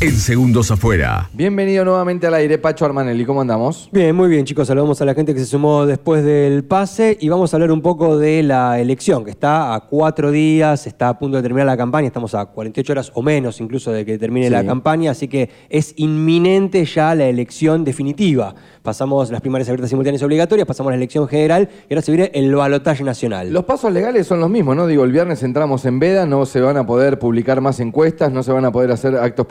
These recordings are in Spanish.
En segundos afuera. Bienvenido nuevamente al aire, Pacho Armanelli. ¿Cómo andamos? Bien, muy bien, chicos. Saludamos a la gente que se sumó después del pase y vamos a hablar un poco de la elección, que está a cuatro días, está a punto de terminar la campaña, estamos a 48 horas o menos incluso de que termine la campaña, así que es inminente ya la elección definitiva. Pasamos las primarias abiertas simultáneas obligatorias, pasamos la elección general y ahora se viene el balotaje nacional. Los pasos legales son los mismos, ¿no? Digo, el viernes entramos en veda, no se van a poder publicar más encuestas, no se van a poder hacer actos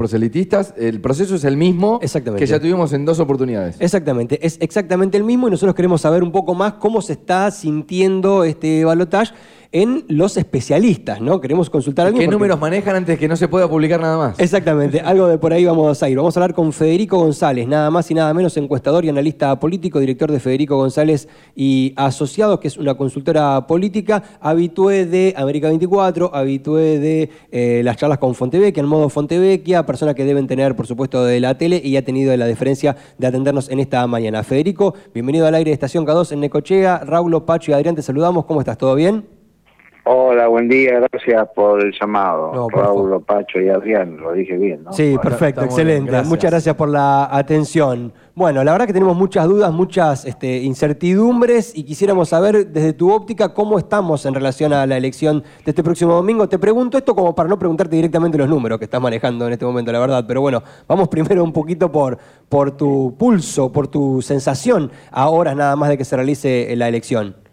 el proceso es el mismo que ya tuvimos en dos oportunidades. Exactamente, es exactamente el mismo y nosotros queremos saber un poco más cómo se está sintiendo este balotaje en los especialistas, ¿no? Queremos consultar ¿Qué números manejan antes que no se pueda publicar nada más? Exactamente, algo de por ahí vamos a ir. Vamos a hablar con Federico González, nada más y nada menos encuestador y analista político, director de Federico González y Asociados, que es una consultora política, habitué de América 24, habitué de eh, las charlas con Fontevecchia, en modo Fontevecchia, persona que deben tener, por supuesto, de la tele y ha tenido la deferencia de atendernos en esta mañana. Federico, bienvenido al aire de Estación K2 en Necochea. Raúl, Pacho y Adrián, te saludamos. ¿Cómo estás? ¿Todo bien? Hola, buen día, gracias por el llamado. Raúl, Pacho y Adrián, lo dije bien, ¿no? Sí, perfecto, excelente. Muchas gracias por la atención. Bueno, la verdad que tenemos muchas dudas, muchas este, incertidumbres y quisiéramos saber desde tu óptica cómo estamos en relación a la elección de este próximo domingo. Te pregunto esto como para no preguntarte directamente los números que estás manejando en este momento, la verdad, pero bueno, vamos primero un poquito por, por tu pulso, por tu sensación a horas nada más de que se realice la elección.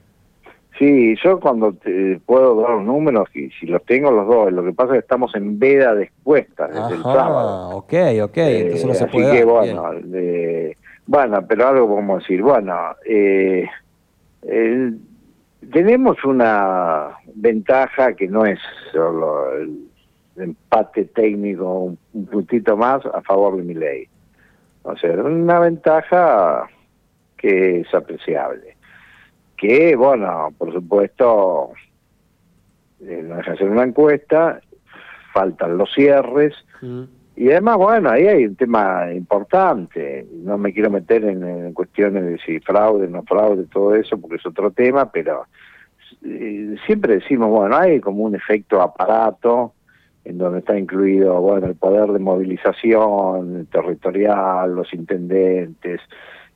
Sí, yo cuando te puedo dar los números, y si los tengo los dos, lo que pasa es que estamos en veda de expuestas desde el sábado. ok, ok, entonces no se puede así que bueno, bueno, pero algo como decir, bueno, eh, tenemos una ventaja que no es solo el empate técnico, un, puntito más a favor de mi ley. O sea, una ventaja que es apreciable que, bueno, por supuesto, eh, no deja de ser una encuesta, faltan los cierres, mm. y además, bueno, ahí hay un tema importante, no me quiero meter en, cuestiones de si fraude, no fraude, todo eso, porque es otro tema, pero eh, siempre decimos, bueno, hay como un efecto aparato, en donde está incluido, bueno, el poder de movilización territorial, los intendentes,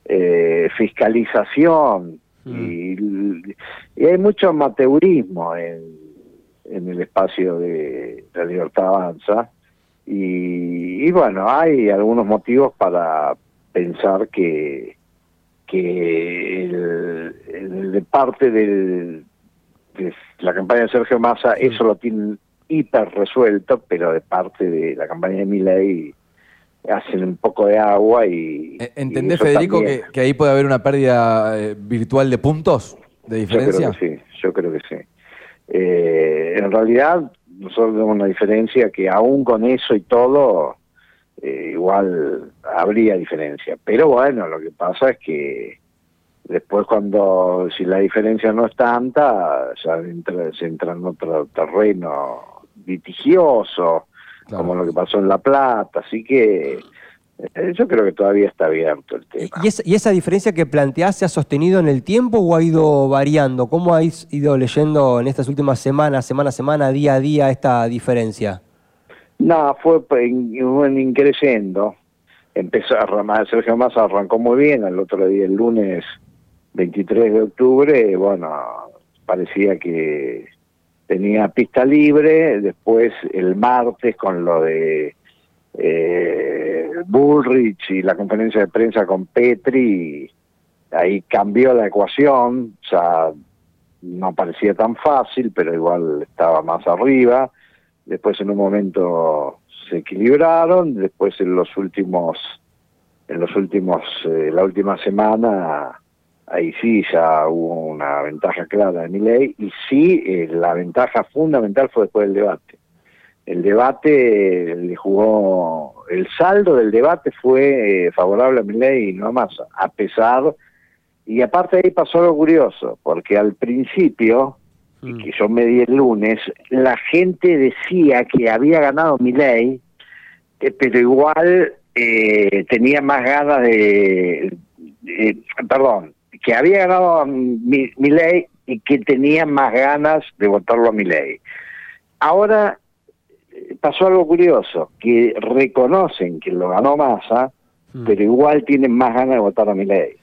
eh, fiscalización, Mm. Y, hay mucho amateurismo en, en el espacio de la libertad avanza. Y, bueno, hay algunos motivos para pensar que, que el, de parte del, de la campaña de Sergio Massa eso lo tienen hiper resuelto, pero de parte de la campaña de Milei hacen un poco de agua y... Eh, ¿Entendés, Federico, que, ahí puede haber una pérdida eh, virtual de puntos de diferencia? Yo creo que sí, yo creo que sí. Eh, en realidad, nosotros tenemos una diferencia que aún con eso y todo, igual habría diferencia. Pero bueno, lo que pasa es que después cuando, si la diferencia no es tanta, ya se entra en otro terreno litigioso, como lo que pasó en La Plata, así que eh, yo creo que todavía está abierto el tema. ¿Y, esa, ¿Y esa diferencia que planteás se ha sostenido en el tiempo o ha ido variando? ¿Cómo has ido leyendo en estas últimas semanas, semana a semana, día a día, esta diferencia? No, fue increciendo. Empezó a Sergio Massa arrancó muy bien, el otro día, el lunes 23 de octubre, bueno, parecía que tenía pista libre, después el martes con lo de eh, Bullrich y la conferencia de prensa con Petri, ahí cambió la ecuación, o sea, no parecía tan fácil, pero igual estaba más arriba, después en un momento se equilibraron, después en los últimos, en los últimos, eh, la última semana ahí sí ya hubo una ventaja clara de mi ley y sí eh, la ventaja fundamental fue después del debate. El debate le jugó, el saldo del debate fue eh, favorable a mi ley y no a Massa, a pesar, y aparte ahí pasó algo curioso, porque al principio, mm. que yo me di el lunes, la gente decía que había ganado mi ley, eh, pero igual eh, tenía más ganas de, perdón, que había ganado mi, mi, ley y que tenía más ganas de votarlo a mi ley. Ahora eh, pasó algo curioso, que reconocen que lo ganó Massa, hmm. pero igual tienen más ganas de votar a mi ley.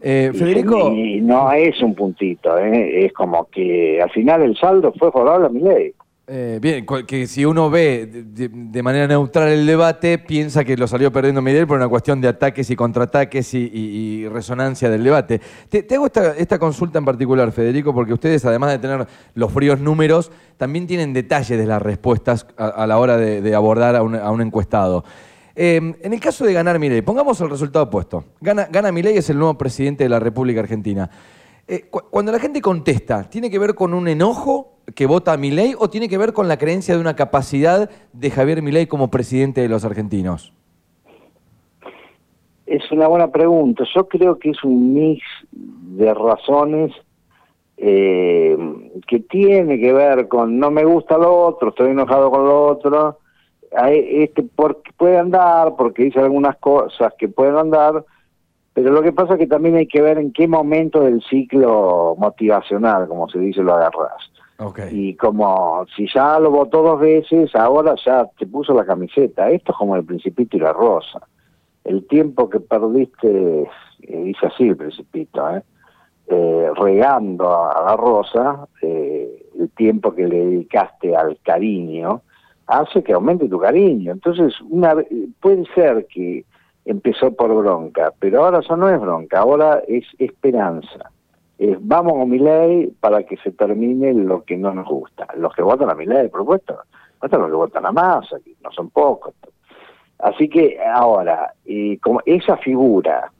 Eh, Federico. Y, no es un puntito, ¿eh? es como que al final el saldo fue favorable a mi ley. Eh, bien, que si uno ve de, manera neutral el debate, piensa que lo salió perdiendo Miguel por una cuestión de ataques y contraataques y, resonancia del debate. Te, hago esta, consulta en particular, Federico, porque ustedes, además de tener los fríos números, también tienen detalles de las respuestas a, la hora de, abordar a un, encuestado. Em, en el caso de ganar Milei, pongamos el resultado opuesto. Gana, gana Milei, es el nuevo presidente de la República Argentina. Eh, cuando la gente contesta, ¿tiene que ver con un enojo que vota a Milei o tiene que ver con la creencia de una capacidad de Javier Milei como presidente de los argentinos? Es una buena pregunta. Yo creo que es un mix de razones eh, que tiene que ver con no me gusta lo otro, estoy enojado con lo otro, este porque puede andar, porque dice algunas cosas que pueden andar, pero lo que pasa es que también hay que ver en qué momento del ciclo motivacional, como se dice, lo agarras. Y como si ya lo votó dos veces, ahora ya te puso la camiseta. Esto es como el principito y la rosa. El tiempo que perdiste, eh, dice así el principito, ¿eh? eh regando a la rosa, eh, el tiempo que le dedicaste al cariño, hace que aumente tu cariño. Entonces, una puede ser que empezó por bronca, pero ahora ya no es bronca, ahora es esperanza vamos a mi ley para que se termine lo que no nos gusta. Los que votan a mi ley, propuesto, votan los que votan a Massa, que no son pocos. Así que ahora, como esa figura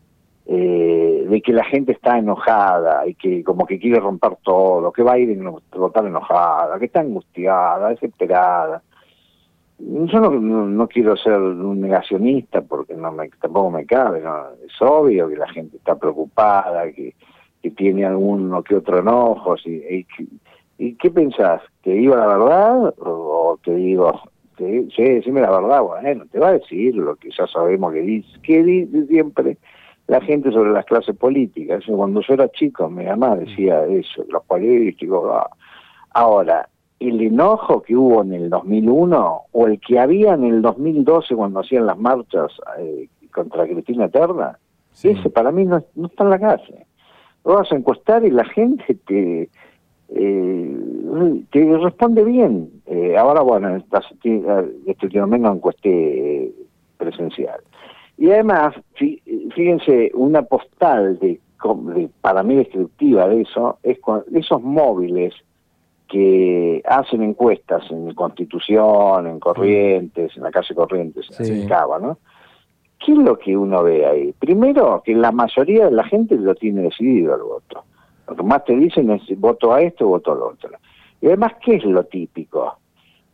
eh, de que la gente está enojada y que como que quiere romper todo, que va a ir a votar enojada, que está angustiada, desesperada. Yo no, no, quiero ser un negacionista porque no me, tampoco me cabe, ¿no? es obvio que la gente está preocupada, que que tiene alguno que otro enojo. y, y, qué pensás? ¿Te digo la verdad o te digo, te, sí, decime la verdad? Bueno, te va a decir lo que ya sabemos que dice, que dice siempre la gente sobre las clases políticas. Cuando yo era chico, mi mamá decía eso, los políticos. Ah. Ahora, el enojo que hubo en el 2001 o el que había en el 2012 cuando hacían las marchas eh, contra Cristina Eterna, ese para mí no, no está en la calle vas a encuestar y la gente te, eh, te responde bien. Eh, ahora, bueno, este último mes no encuesté eh, presencial. Y además, fíjense, una postal de, para mí descriptiva de eso es con esos móviles que hacen encuestas en Constitución, en Corrientes, en la calle Corrientes, en Cava, ¿no? ¿Qué es lo que uno ve ahí? Primero, que la mayoría de la gente lo tiene decidido el voto. Lo que más te dicen es voto a esto, voto al otro. Y además, ¿qué es lo típico?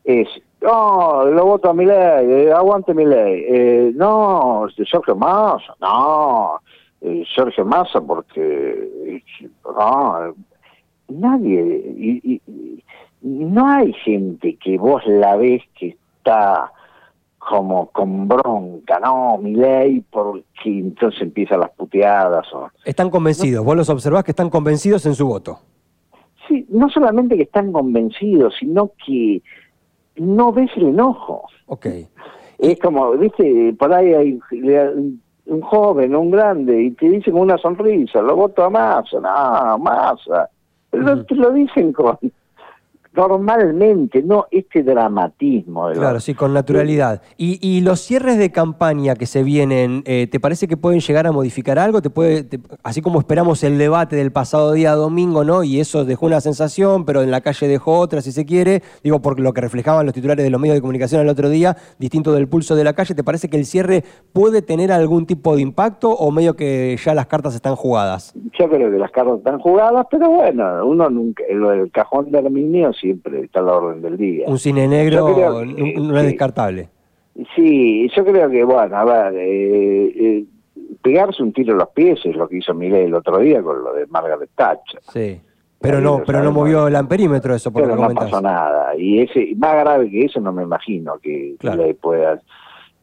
Es, no, lo voto a mi ley, eh, aguante mi ley. Eh, no, Sergio Massa, no, eh, Sergio Massa porque, no, nadie, y, no hay gente que vos la ves que está como con bronca, no, mi ley, porque entonces empiezan las puteadas. O... Están convencidos, vos los observás que están convencidos en su voto. Sí, no solamente que están convencidos, sino que no ves el enojo. Ok. Es como, viste, por ahí hay un joven, un grande, y te dicen con una sonrisa, lo voto a Massa, no, Massa. Pero te lo dicen con, normalmente, no este dramatismo. claro, sí, con naturalidad. ¿Y, ¿Y, los cierres de campaña que se vienen, eh, ¿te parece que pueden llegar a modificar algo? ¿Te puede, así como esperamos el debate del pasado día domingo, ¿no? Y eso dejó una sensación, pero en la calle dejó otra, si se quiere, digo, por lo que reflejaban los titulares de los medios de comunicación el otro día, distinto del pulso de la calle, ¿te parece que el cierre puede tener algún tipo de impacto o medio que ya las cartas están jugadas? Yo creo que las cartas están jugadas, pero bueno, uno nunca, el, cajón de Arminio siempre está a la orden del día. Un cine negro no es descartable. Sí, yo creo que, bueno, a ver, eh, eh, pegarse un tiro en los pies es lo que hizo Miguel el otro día con lo de Margaret Thatcher. Sí. Pero no, pero no movió el amperímetro eso, por pero no pasó nada. Y ese más grave que eso no me imagino que, le pueda...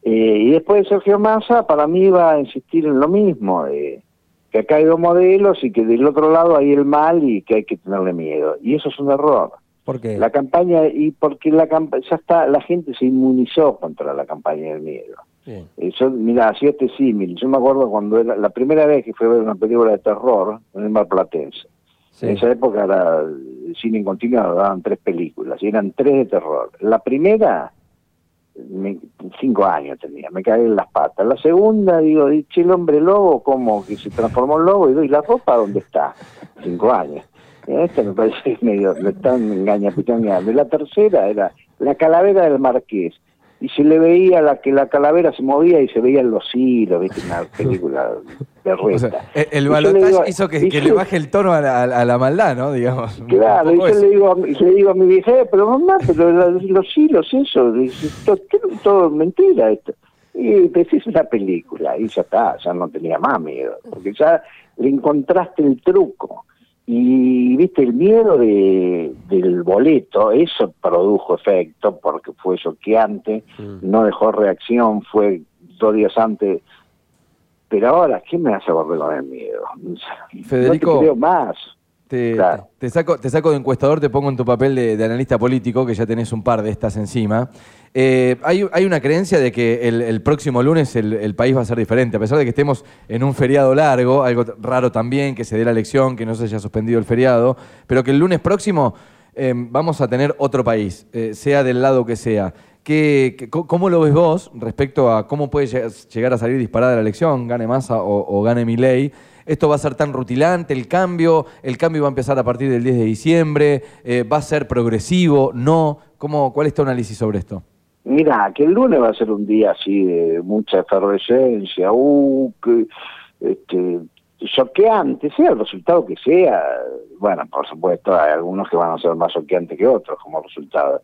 Eh, y después de Sergio Massa, para mí va a insistir en lo mismo, eh, que acá hay dos modelos y que del otro lado hay el mal y que hay que tenerle miedo. Y eso es un error. ¿Por qué? La campaña, y porque la ya está, la gente se inmunizó contra la campaña del miedo. Bien. Eso, mira, hacía este símil. Yo me acuerdo cuando era la primera vez que fui a ver una película de terror en el Mar Platense. Sí. En esa época era el cine en continuo, daban tres películas y eran tres de terror. La primera, me- cinco años tenía, me caí en las patas. La segunda, digo, che, el hombre lobo, como que se transformó en lobo y doy la ropa, ¿dónde está? Cinco años. Esta me parece medio. Y la tercera era la calavera del marqués. Y se le veía la que la calavera se movía y se veían los hilos, ¿viste? Una película de O reta. sea, el, balotaje hizo que, y que yo- le baje el tono a la, a la maldad, ¿no? Digamos. Claro, y yo eso. le digo, a mi- le digo a mi vieja, "Eh, pero mamá, pero los hilos, eso, todo, todo mentira esto. Y pues es una película, y ya está, ya no tenía más miedo, porque ya le encontraste el truco. Y viste, el miedo de, del boleto, eso produjo efecto, porque fue choqueante, no dejó reacción, fue dos días antes. Pero ahora, ¿qué me hace volver con el miedo? Federico, no te creo más. Te, Claro. te- te saco, te saco de encuestador, te pongo en tu papel de, de analista político, que ya tenés un par de estas encima. Eh, hay, hay una creencia de que el, el próximo lunes el, el país va a ser diferente, a pesar de que estemos en un feriado largo, algo raro también, que se dé la elección, que no se haya suspendido el feriado, pero que el lunes próximo eh, vamos a tener otro país, eh, sea del lado que sea. ¿Qué, qué- co- ¿Cómo lo ves vos respecto a cómo puede lle- llegar a salir disparada la elección, gane Massa o, o gane Milei? ¿Esto va a ser tan rutilante el cambio? ¿El cambio va a empezar a partir del 10 de diciembre? Eh, ¿Va a ser progresivo? ¿No? ¿Cómo, ¿Cuál es tu análisis sobre esto? Mira, que el lunes va a ser un día así de mucha efervescencia, uh, este, choqueante, sea el resultado que sea. Bueno, por supuesto, hay algunos que van a ser más choqueantes que otros como resultado.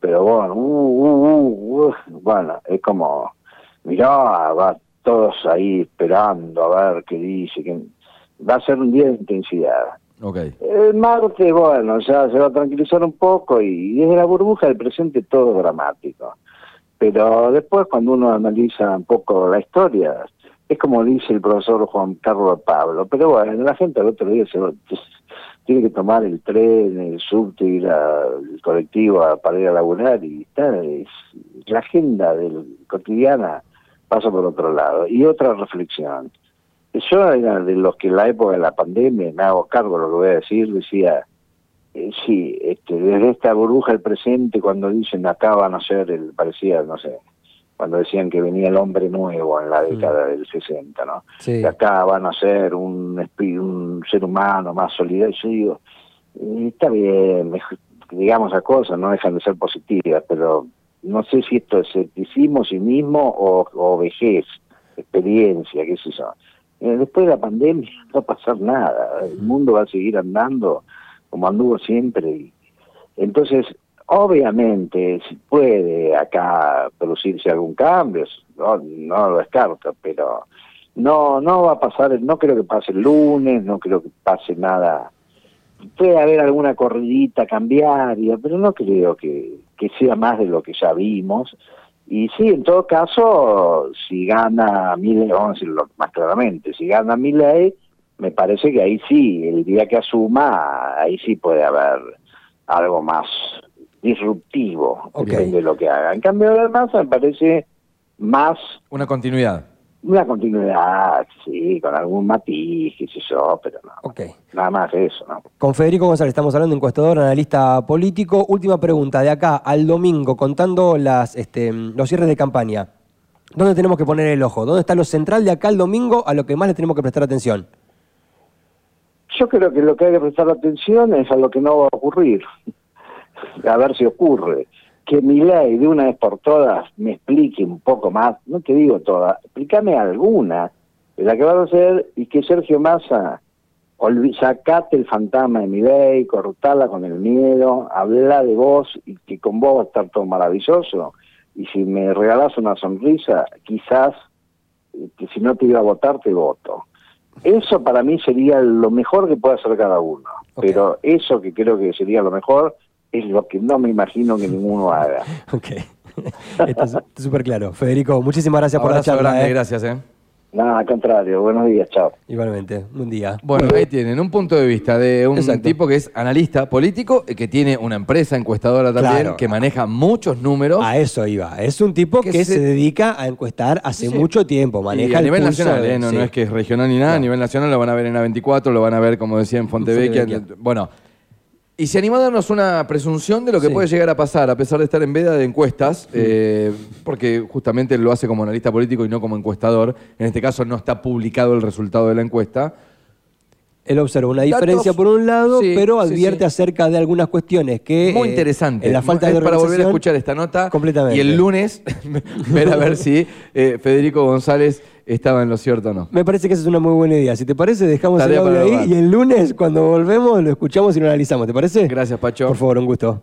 Pero bueno, uh, uh, uh, uh, bueno, es como, mirá, va todos ahí esperando a ver qué dice, que va a ser un día de intensidad. El martes, bueno, ya se va a tranquilizar un poco y desde la burbuja del presente todo dramático. Pero después cuando uno analiza un poco la historia, es como dice el profesor Juan Carlos Pablo, pero bueno, la gente al otro día se va- tiene que tomar el tren, el subte, ir al colectivo a- para ir a laburar y está, es- la agenda del, cotidiana pasa por otro lado. Y otra reflexión, yo era de los que en la época de la pandemia, me hago cargo de lo que voy a decir, decía, eh, sí, este, desde esta burbuja del presente, cuando dicen acá van a ser, el, parecía, no sé, cuando decían que venía el hombre nuevo en la década del 60, ¿no? Sí. Que acá van a ser un, un ser humano más solidario. Yo digo, está bien, digamos las cosas, no dejan de ser positivas, pero no sé si esto es escepticismo, cinismo o, o vejez, experiencia, qué sé yo. Eh, después de la pandemia no va a pasar nada, el mundo va a seguir andando como anduvo siempre. Y, entonces, obviamente, si puede acá producirse algún cambio, no, no lo descarto, pero no no va a pasar, no creo que pase el lunes, no creo que pase nada. Puede haber alguna corridita cambiaria, pero no creo que, que sea más de lo que ya vimos. Y sí, en todo caso, si gana Milei, vamos a decirlo más claramente, si gana Milei, me parece que ahí sí, el día que asuma, ahí sí puede haber algo más disruptivo, depende de lo que haga. En cambio, de Massa me parece más Una continuidad. Una continuidad, sí, con algún matiz, qué sé yo, pero no, Ok. nada más eso, ¿no? Con Federico González estamos hablando, encuestador, analista político. Última pregunta, de acá al domingo, contando las, este, los cierres de campaña. ¿Dónde tenemos que poner el ojo? ¿Dónde está lo central de acá al domingo a lo que más le tenemos que prestar atención? Yo creo que lo que hay que prestar atención es a lo que no va a ocurrir. A ver si ocurre. Que mi ley de una vez por todas me explique un poco más, no te digo todas, explícame alguna de la que va a hacer y que Sergio Massa sacate el fantasma de mi ley, cortala con el miedo, habla de vos y que con vos va a estar todo maravilloso. Y si me regalás una sonrisa, quizás, eh, que si no te iba a votar, te voto. Eso para mí sería lo mejor que puede hacer cada uno. Pero eso que creo que sería lo mejor es lo que no me imagino que ninguno haga. Ok. Está súper claro. Federico, muchísimas gracias por la charla. grande, ¿eh? gracias, ¿eh? Nada, al contrario. Buenos días, chao. Igualmente, buen día. Bueno, ahí tienen un punto de vista de un Exacto. tipo que es analista político, eh, que tiene una empresa encuestadora también, Claro. que maneja muchos números. A eso iba. Es un tipo Que que, se- se... dedica a encuestar hace Sí. mucho tiempo. Y Maneja a el nivel nacional, de- ¿eh? no, sí. no es que es regional ni nada, a nivel nacional lo van a ver en A24, lo van a ver, como decía, en Fontevecchia. Fontevecchia. Bueno, y se animó a darnos una presunción de lo que Sí. puede llegar a pasar, a pesar de estar en veda de encuestas, eh, porque justamente lo hace como analista político y no como encuestador. En este caso no está publicado el resultado de la encuesta. Él observa una Datos- diferencia por un lado, Sí, pero advierte sí. acerca de algunas cuestiones que. Muy eh, interesante. En la falta de para volver a escuchar esta nota. Completamente. Y el lunes ver a ver si eh, Federico González estaba en lo cierto o no. Me parece que esa es una muy buena idea. Si te parece, dejamos Tarea el audio ahí y el lunes, cuando volvemos, lo escuchamos y lo analizamos. ¿Te parece? Gracias, Pacho. Por favor, un gusto.